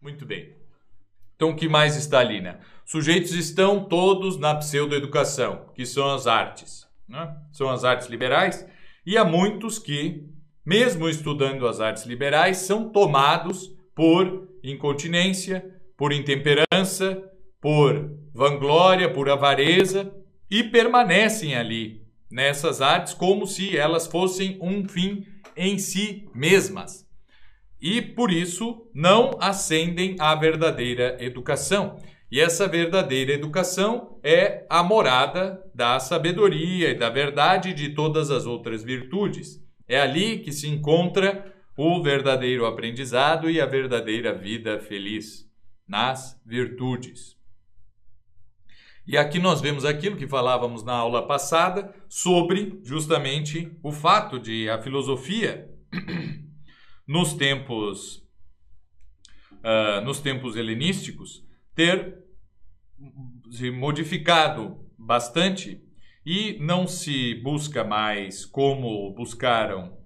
Muito bem. Então, o que mais está ali, né? Sujeitos estão todos na pseudoeducação, que são as artes. Né? São as artes liberais. E há muitos que, mesmo estudando as artes liberais, são tomados por incontinência, por intemperança, por vanglória, por avareza e permanecem ali nessas artes como se elas fossem um fim em si mesmas. E por isso não ascendem à verdadeira educação. E essa verdadeira educação é a morada da sabedoria e da verdade de todas as outras virtudes. É ali que se encontra o verdadeiro aprendizado e a verdadeira vida feliz nas virtudes. E aqui nós vemos aquilo que falávamos na aula passada sobre justamente o fato de a filosofia nos tempos uh, nos tempos helenísticos ter se modificado bastante e não se busca mais como buscaram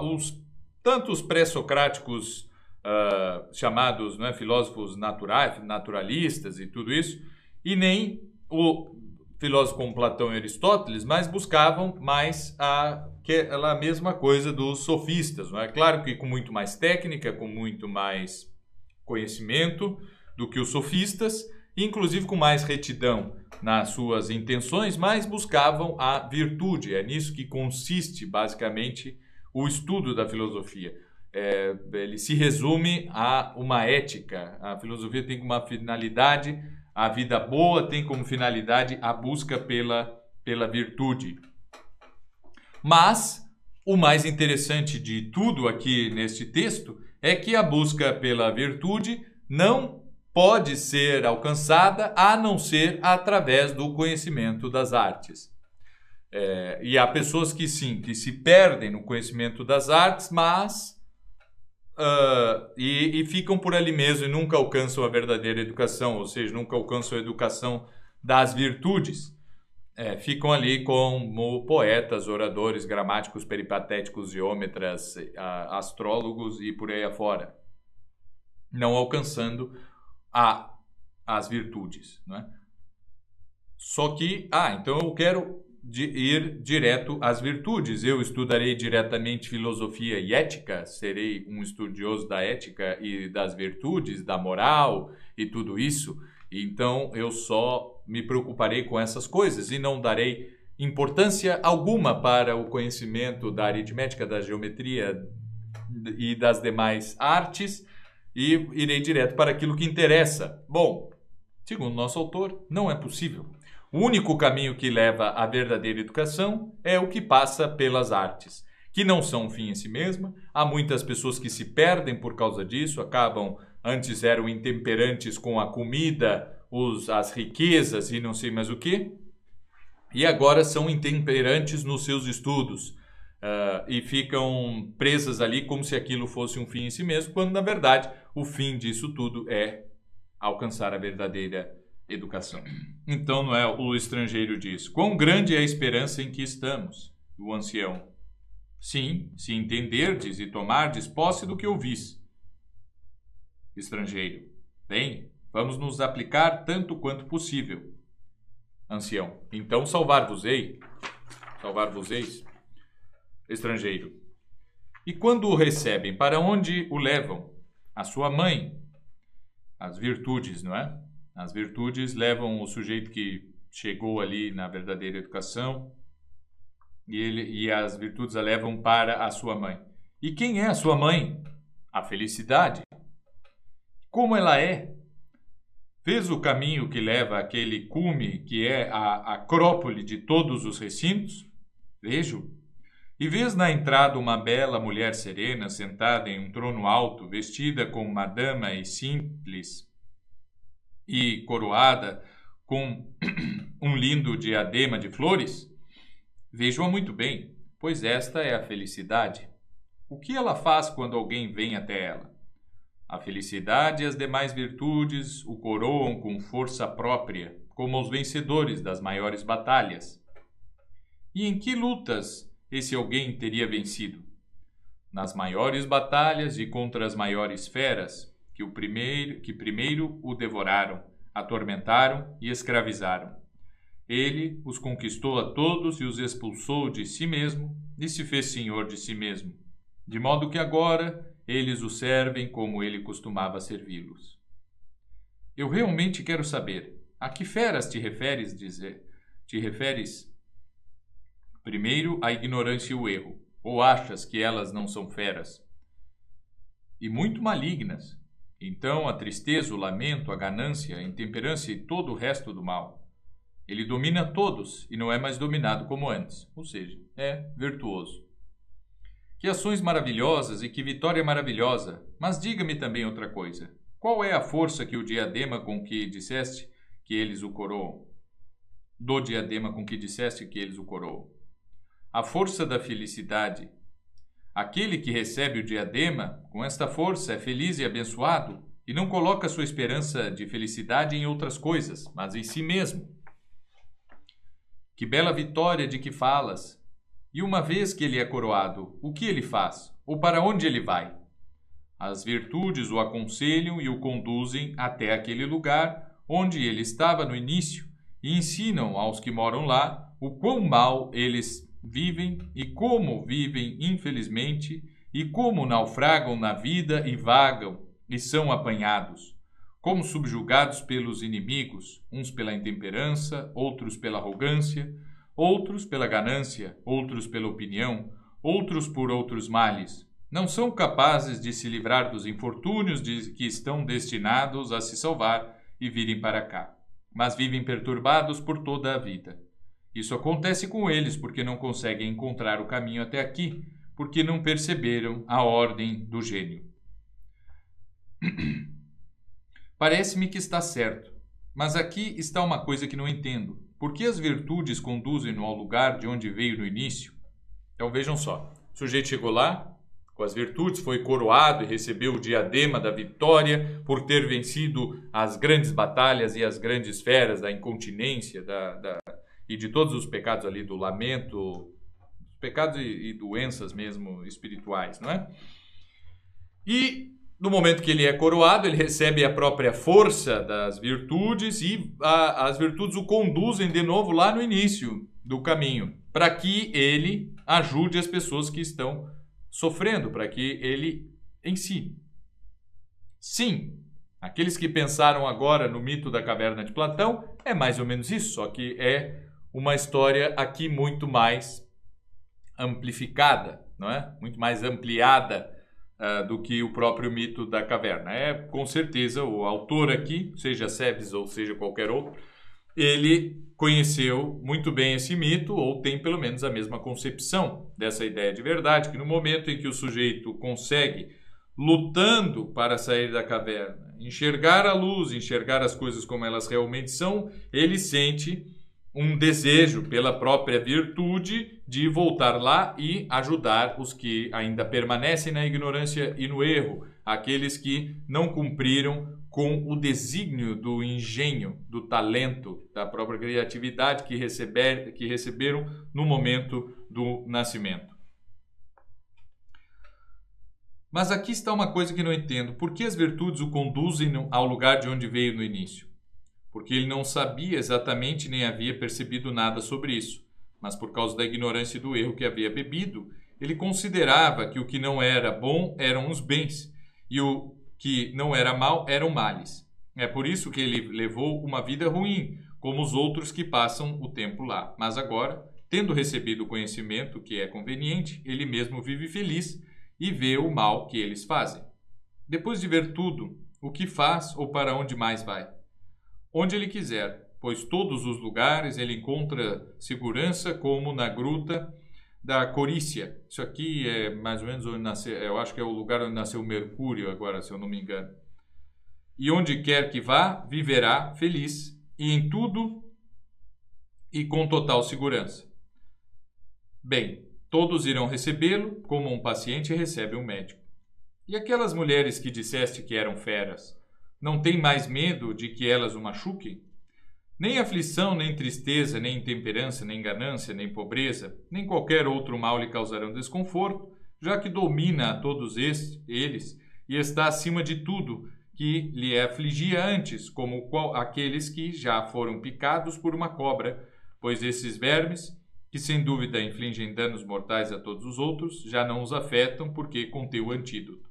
os tantos pré-socráticos uh, chamados né, filósofos naturais, naturalistas e tudo isso, e nem o filósofo como Platão e Aristóteles, mas buscavam mais a, aquela mesma coisa dos sofistas. Não é claro que com muito mais técnica, com muito mais conhecimento do que os sofistas, inclusive com mais retidão nas suas intenções, mas buscavam a virtude. É nisso que consiste basicamente o estudo da filosofia. É, ele se resume a uma ética. A filosofia tem uma finalidade a vida boa tem como finalidade a busca pela, pela virtude. Mas o mais interessante de tudo aqui neste texto é que a busca pela virtude não pode ser alcançada a não ser através do conhecimento das artes. É, e há pessoas que sim, que se perdem no conhecimento das artes, mas uh, e, e, ficam por ali mesmo e nunca alcançam a verdadeira educação, ou seja, nunca alcançam a educação das virtudes. É, ficam ali como poetas, oradores, gramáticos, peripatéticos, geômetras, astrólogos e por aí afora, não alcançando a, as virtudes. Né? Só que, ah, então eu quero de ir direto às virtudes. Eu estudarei diretamente filosofia e ética, serei um estudioso da ética e das virtudes, da moral e tudo isso. Então eu só me preocuparei com essas coisas e não darei importância alguma para o conhecimento da aritmética, da geometria e das demais artes e irei direto para aquilo que interessa. Bom, segundo nosso autor, não é possível. O único caminho que leva à verdadeira educação é o que passa pelas artes, que não são um fim em si mesma. Há muitas pessoas que se perdem por causa disso, acabam antes eram intemperantes com a comida, os, as riquezas e não sei mais o que, e agora são intemperantes nos seus estudos. Uh, e ficam presas ali como se aquilo fosse um fim em si mesmo, quando na verdade o fim disso tudo é alcançar a verdadeira educação. Então, não é o estrangeiro diz: Quão grande é a esperança em que estamos? O ancião. Sim, se entenderdes e tomardes posse do que ouvis. Estrangeiro. Bem, vamos nos aplicar tanto quanto possível. Ancião. Então salvar-vos-ei. Salvar-vos-eis. Estrangeiro. E quando o recebem, para onde o levam? A sua mãe. As virtudes, não é? As virtudes levam o sujeito que chegou ali na verdadeira educação e, ele, e as virtudes a levam para a sua mãe. E quem é a sua mãe? A felicidade. Como ela é? Fez o caminho que leva àquele cume que é a acrópole de todos os recintos? Vejo. E vês na entrada uma bela mulher serena sentada em um trono alto, vestida como uma dama e simples, e coroada com um lindo diadema de flores? Vejo-a muito bem, pois esta é a felicidade. O que ela faz quando alguém vem até ela? A felicidade e as demais virtudes o coroam com força própria, como os vencedores das maiores batalhas. E em que lutas esse alguém teria vencido? Nas maiores batalhas e contra as maiores feras, que o primeiro que primeiro o devoraram, atormentaram e escravizaram. Ele os conquistou a todos e os expulsou de si mesmo e se fez senhor de si mesmo, de modo que agora eles o servem como ele costumava servi-los. Eu realmente quero saber a que feras te referes dizer? Te referes primeiro à ignorância e o erro, ou achas que elas não são feras? E muito malignas. Então a tristeza, o lamento, a ganância, a intemperância e todo o resto do mal. Ele domina todos e não é mais dominado como antes, ou seja, é virtuoso. Que ações maravilhosas e que vitória maravilhosa! Mas diga-me também outra coisa. Qual é a força que o diadema com que disseste que eles o coroam. Do diadema com que disseste que eles o coroam. A força da felicidade. Aquele que recebe o diadema, com esta força, é feliz e abençoado, e não coloca sua esperança de felicidade em outras coisas, mas em si mesmo. Que bela vitória de que falas! E uma vez que ele é coroado, o que ele faz? Ou para onde ele vai? As virtudes o aconselham e o conduzem até aquele lugar onde ele estava no início, e ensinam aos que moram lá o quão mal eles vivem e como vivem infelizmente, e como naufragam na vida e vagam e são apanhados, como subjugados pelos inimigos, uns pela intemperança, outros pela arrogância, outros pela ganância, outros pela opinião, outros por outros males. Não são capazes de se livrar dos infortúnios de que estão destinados a se salvar e virem para cá, mas vivem perturbados por toda a vida. Isso acontece com eles porque não conseguem encontrar o caminho até aqui, porque não perceberam a ordem do gênio. Parece-me que está certo, mas aqui está uma coisa que não entendo. Por que as virtudes conduzem-no ao lugar de onde veio no início? Então vejam só: o sujeito chegou lá, com as virtudes, foi coroado e recebeu o diadema da vitória por ter vencido as grandes batalhas e as grandes feras da incontinência da, da e de todos os pecados ali do lamento, pecados e, e doenças mesmo espirituais, não é? E no momento que ele é coroado, ele recebe a própria força das virtudes e a, as virtudes o conduzem de novo lá no início do caminho, para que ele ajude as pessoas que estão sofrendo para que ele ensine. Sim, aqueles que pensaram agora no mito da caverna de Platão é mais ou menos isso, só que é uma história aqui muito mais amplificada, não é? Muito mais ampliada uh, do que o próprio mito da caverna. É com certeza o autor aqui, seja Sebes ou seja qualquer outro, ele conheceu muito bem esse mito ou tem pelo menos a mesma concepção dessa ideia de verdade, que no momento em que o sujeito consegue, lutando para sair da caverna, enxergar a luz, enxergar as coisas como elas realmente são, ele sente um desejo pela própria virtude de voltar lá e ajudar os que ainda permanecem na ignorância e no erro, aqueles que não cumpriram com o desígnio do engenho, do talento, da própria criatividade que, receber, que receberam no momento do nascimento. Mas aqui está uma coisa que não entendo. Por que as virtudes o conduzem ao lugar de onde veio no início? Porque ele não sabia exatamente nem havia percebido nada sobre isso. Mas por causa da ignorância e do erro que havia bebido, ele considerava que o que não era bom eram os bens e o que não era mal eram males. É por isso que ele levou uma vida ruim, como os outros que passam o tempo lá. Mas agora, tendo recebido o conhecimento que é conveniente, ele mesmo vive feliz e vê o mal que eles fazem. Depois de ver tudo, o que faz ou para onde mais vai? Onde ele quiser, pois todos os lugares ele encontra segurança, como na gruta da Corícia. Isso aqui é mais ou menos onde nasceu, eu acho que é o lugar onde nasceu Mercúrio agora, se eu não me engano. E onde quer que vá, viverá feliz e em tudo e com total segurança. Bem, todos irão recebê-lo como um paciente recebe um médico. E aquelas mulheres que disseste que eram feras, não tem mais medo de que elas o machuquem? Nem aflição, nem tristeza, nem intemperança, nem ganância, nem pobreza, nem qualquer outro mal lhe causarão desconforto, já que domina a todos eles e está acima de tudo que lhe afligia antes, como aqueles que já foram picados por uma cobra, pois esses vermes, que sem dúvida infligem danos mortais a todos os outros, já não os afetam porque contém o antídoto.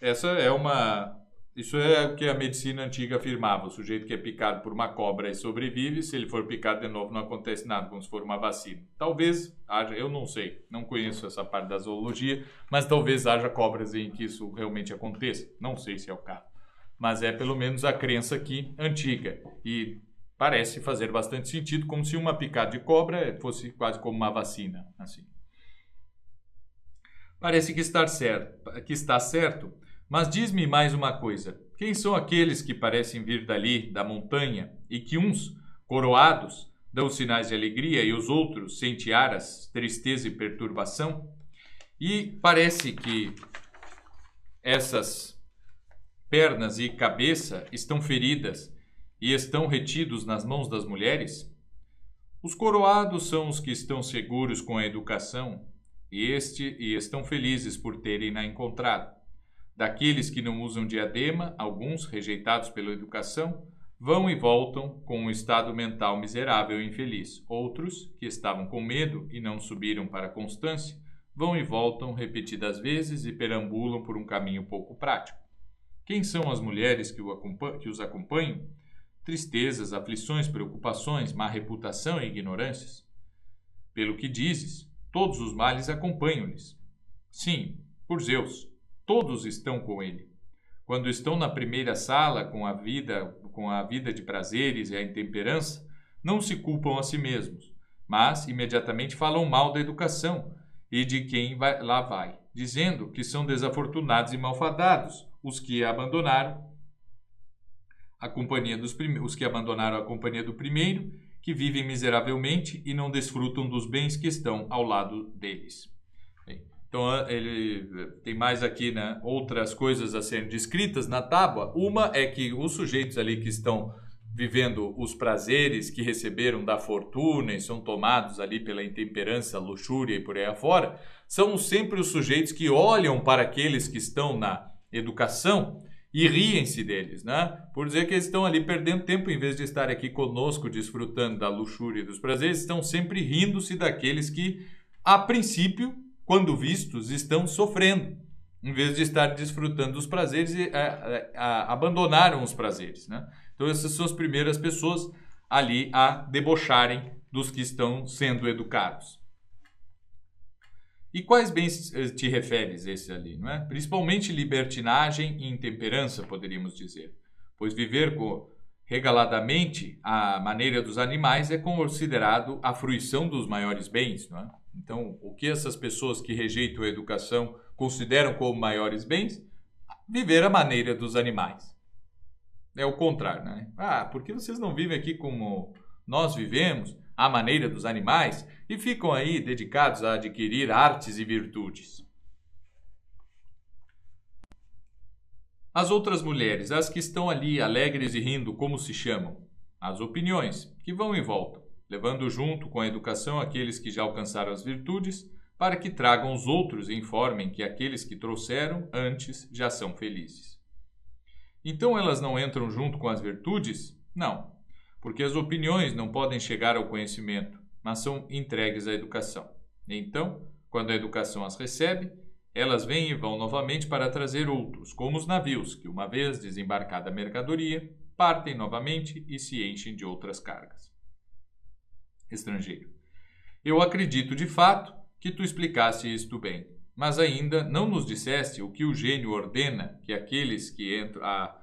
Essa é uma isso é o que a medicina antiga afirmava. O sujeito que é picado por uma cobra e sobrevive, se ele for picado de novo, não acontece nada, como se for uma vacina. Talvez haja, eu não sei, não conheço essa parte da zoologia, mas talvez haja cobras em que isso realmente aconteça. Não sei se é o caso. Mas é pelo menos a crença aqui antiga. E parece fazer bastante sentido, como se uma picada de cobra fosse quase como uma vacina. assim. Parece que está certo, que está certo mas diz-me mais uma coisa: quem são aqueles que parecem vir dali, da montanha, e que uns, coroados, dão sinais de alegria e os outros, sem tiaras, tristeza e perturbação? E parece que essas pernas e cabeça estão feridas e estão retidos nas mãos das mulheres? Os coroados são os que estão seguros com a educação e, este, e estão felizes por terem na encontrado. Daqueles que não usam diadema, alguns, rejeitados pela educação, vão e voltam com um estado mental miserável e infeliz. Outros, que estavam com medo e não subiram para a constância, vão e voltam repetidas vezes e perambulam por um caminho pouco prático. Quem são as mulheres que, os acompanham? Tristezas, aflições, preocupações, má reputação e ignorâncias. Pelo que dizes, todos os males acompanham-lhes. Sim, por Zeus, Todos estão com ele. Quando estão na primeira sala com a vida, com a vida de prazeres e a intemperança, não se culpam a si mesmos, mas imediatamente falam mal da educação e de quem vai, lá vai, dizendo que são desafortunados e malfadados os que abandonaram a companhia dos os que abandonaram a companhia do primeiro, que vivem miseravelmente e não desfrutam dos bens que estão ao lado deles. Então ele tem mais aqui né, outras coisas a serem descritas na tábua. Uma é que os sujeitos ali que estão vivendo os prazeres que receberam da fortuna e são tomados ali pela intemperança, luxúria e por aí afora, são sempre os sujeitos que olham para aqueles que estão na educação e riem-se deles, né? Por dizer que eles estão ali perdendo tempo em vez de estar aqui conosco desfrutando da luxúria e dos prazeres, estão sempre rindo-se daqueles que a princípio quando vistos, estão sofrendo, em vez de estar desfrutando dos prazeres e a, a, abandonaram os prazeres. Né? Então, essas são as primeiras pessoas ali a debocharem dos que estão sendo educados. E quais bens te referes esse ali, não é? Principalmente libertinagem e intemperança, poderíamos dizer. Pois viver com, regaladamente a maneira dos animais é considerado a fruição dos maiores bens, não é? Então, o que essas pessoas que rejeitam a educação consideram como maiores bens? Viver a maneira dos animais. É o contrário, né? Ah, porque vocês não vivem aqui como nós vivemos, à maneira dos animais, e ficam aí dedicados a adquirir artes e virtudes. As outras mulheres, as que estão ali alegres e rindo, como se chamam? As opiniões, que vão e voltam levando junto com a educação aqueles que já alcançaram as virtudes, para que tragam os outros e informem que aqueles que trouxeram antes já são felizes. Então elas não entram junto com as virtudes? Não, porque as opiniões não podem chegar ao conhecimento, mas são entregues à educação. Então, quando a educação as recebe, elas vêm e vão novamente para trazer outros, como os navios, que, uma vez desembarcada a mercadoria, partem novamente e se enchem de outras cargas estrangeiro. Eu acredito de fato que tu explicaste isto bem, mas ainda não nos disseste o que o gênio ordena que aqueles que entram, a,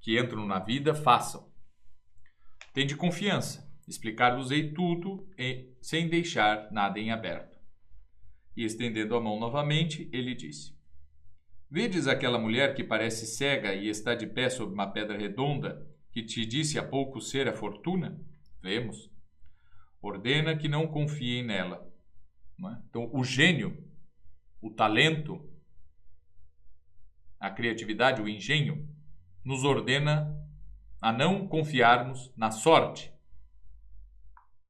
que entram na vida façam. Tende confiança, explicar-vos-ei tudo e, sem deixar nada em aberto. E estendendo a mão novamente, ele disse: Vedes aquela mulher que parece cega e está de pé sobre uma pedra redonda, que te disse há pouco ser a fortuna? Vemos. Ordena que não confiem nela. Não é? Então, o gênio, o talento, a criatividade, o engenho, nos ordena a não confiarmos na sorte,